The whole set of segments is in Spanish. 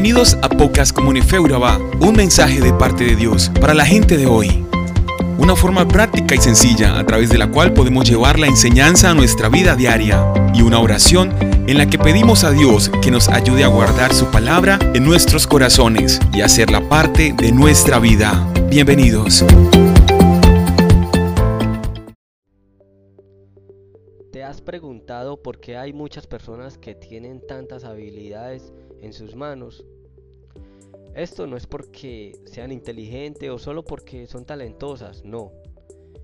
Bienvenidos a Pocas Comunifeuraba, un mensaje de parte de Dios para la gente de hoy. Una forma práctica y sencilla a través de la cual podemos llevar la enseñanza a nuestra vida diaria y una oración en la que pedimos a Dios que nos ayude a guardar su palabra en nuestros corazones y hacerla parte de nuestra vida. Bienvenidos. ¿Te has preguntado por qué hay muchas personas que tienen tantas habilidades en sus manos? Esto no es porque sean inteligentes o solo porque son talentosas, no.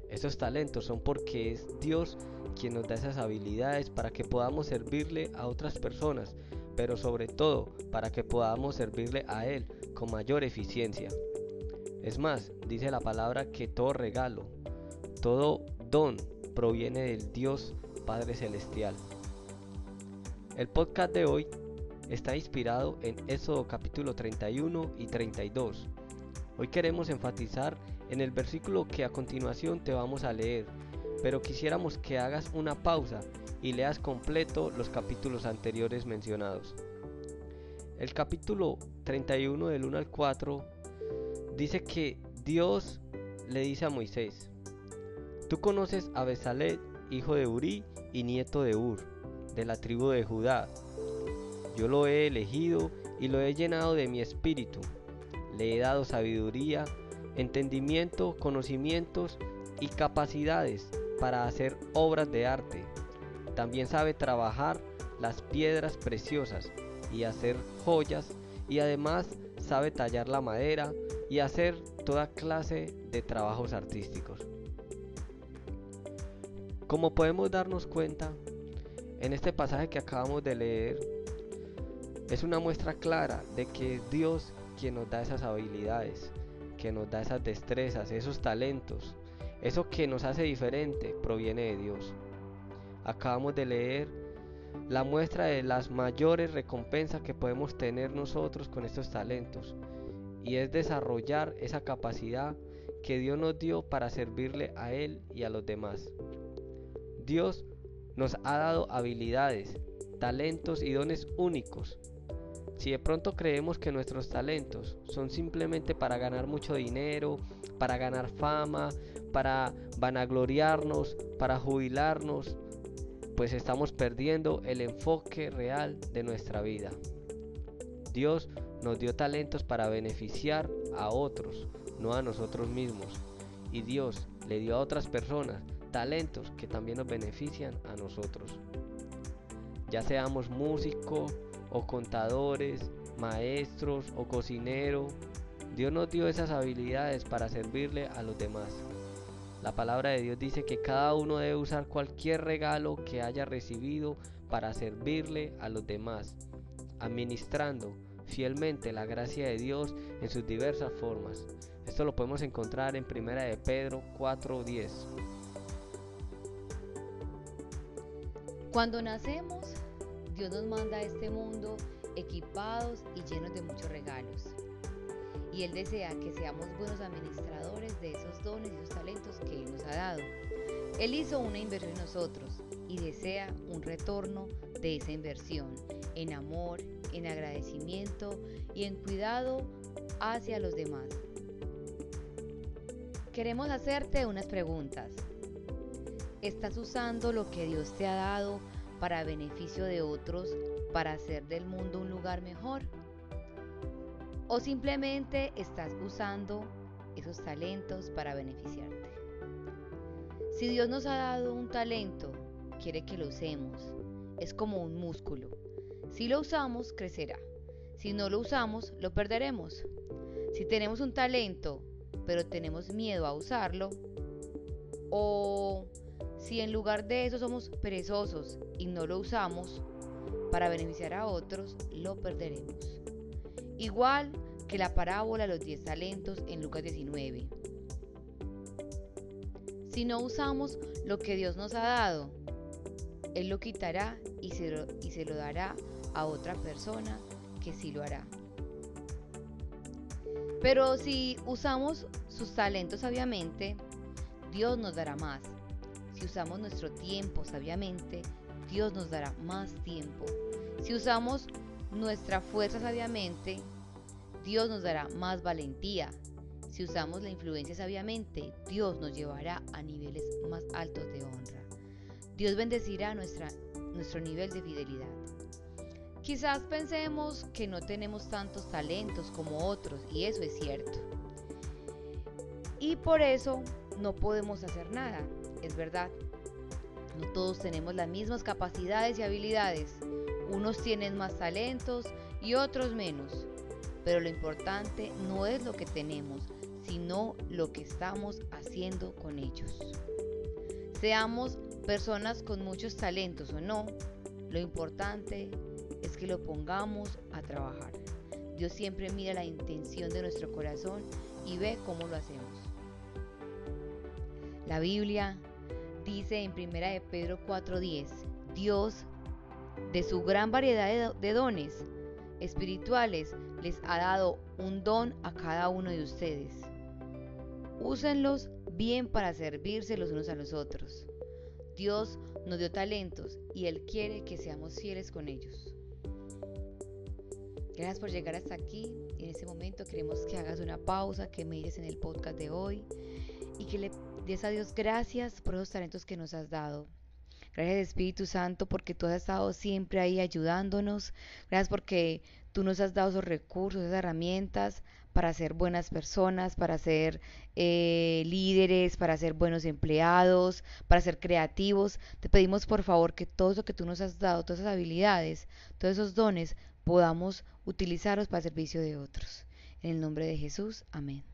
Esos talentos son porque es Dios quien nos da esas habilidades para que podamos servirle a otras personas, pero sobre todo para que podamos servirle a Él con mayor eficiencia. Es más, dice la palabra que todo regalo, todo don proviene del Dios Padre Celestial. El podcast de hoy está inspirado en Éxodo capítulo 31 y 32. Hoy queremos enfatizar en el versículo que a continuación te vamos a leer, pero quisiéramos que hagas una pausa y leas completo los capítulos anteriores mencionados. El capítulo 31 del 1 al 4 dice que Dios le dice a Moisés, Tú conoces a Besalet, hijo de Uri y nieto de Ur, de la tribu de Judá. Yo lo he elegido y lo he llenado de mi espíritu. Le he dado sabiduría, entendimiento, conocimientos y capacidades para hacer obras de arte. También sabe trabajar las piedras preciosas y hacer joyas y además sabe tallar la madera y hacer toda clase de trabajos artísticos. Como podemos darnos cuenta, en este pasaje que acabamos de leer, es una muestra clara de que es Dios quien nos da esas habilidades, que nos da esas destrezas, esos talentos. Eso que nos hace diferente proviene de Dios. Acabamos de leer la muestra de las mayores recompensas que podemos tener nosotros con estos talentos y es desarrollar esa capacidad que Dios nos dio para servirle a Él y a los demás. Dios nos ha dado habilidades, talentos y dones únicos. Si de pronto creemos que nuestros talentos son simplemente para ganar mucho dinero, para ganar fama, para vanagloriarnos, para jubilarnos, pues estamos perdiendo el enfoque real de nuestra vida. Dios nos dio talentos para beneficiar a otros, no a nosotros mismos. Y Dios le dio a otras personas talentos que también nos benefician a nosotros. Ya seamos músicos o contadores, maestros o cocinero, Dios nos dio esas habilidades para servirle a los demás. La palabra de Dios dice que cada uno debe usar cualquier regalo que haya recibido para servirle a los demás, administrando fielmente la gracia de Dios en sus diversas formas. Esto lo podemos encontrar en 1 de Pedro 4:10. Cuando nacemos, Dios nos manda a este mundo equipados y llenos de muchos regalos. Y Él desea que seamos buenos administradores de esos dones y esos talentos que Él nos ha dado. Él hizo una inversión en nosotros y desea un retorno de esa inversión en amor, en agradecimiento y en cuidado hacia los demás. Queremos hacerte unas preguntas. ¿Estás usando lo que Dios te ha dado para beneficio de otros, para hacer del mundo un lugar mejor? ¿O simplemente estás usando esos talentos para beneficiarte? Si Dios nos ha dado un talento, quiere que lo usemos. Es como un músculo. Si lo usamos, crecerá. Si no lo usamos, lo perderemos. Si tenemos un talento, pero tenemos miedo a usarlo, o si en lugar de eso somos perezosos y no lo usamos para beneficiar a otros, lo perderemos. Igual que la parábola de los 10 talentos en Lucas 19. Si no usamos lo que Dios nos ha dado, Él lo quitará y se lo, y se lo dará a otra persona que sí lo hará. Pero si usamos sus talentos sabiamente, Dios nos dará más si usamos nuestro tiempo sabiamente, Dios nos dará más tiempo. Si usamos nuestra fuerza sabiamente, Dios nos dará más valentía. Si usamos la influencia sabiamente, Dios nos llevará a niveles más altos de honra. Dios bendecirá nuestra, nuestro nivel de fidelidad. Quizás pensemos que no tenemos tantos talentos como otros, y eso es cierto. Y por eso no podemos hacer nada, es verdad. No todos tenemos las mismas capacidades y habilidades. Unos tienen más talentos y otros menos. Pero lo importante no es lo que tenemos, sino lo que estamos haciendo con ellos. Seamos personas con muchos talentos o no, lo importante es que lo pongamos a trabajar. Dios siempre mira la intención de nuestro corazón y ve cómo lo hacemos. La Biblia dice en 1 de Pedro 4:10, Dios, de su gran variedad de dones espirituales, les ha dado un don a cada uno de ustedes. Úsenlos bien para servirse los unos a los otros. Dios nos dio talentos y Él quiere que seamos fieles con ellos. Gracias por llegar hasta aquí. En este momento queremos que hagas una pausa, que mires en el podcast de hoy y que le des a Dios gracias por esos talentos que nos has dado. Gracias Espíritu Santo porque tú has estado siempre ahí ayudándonos. Gracias porque tú nos has dado esos recursos, esas herramientas para ser buenas personas, para ser eh, líderes, para ser buenos empleados, para ser creativos. Te pedimos por favor que todo eso que tú nos has dado, todas esas habilidades, todos esos dones, podamos utilizarlos para el servicio de otros. En el nombre de Jesús, amén.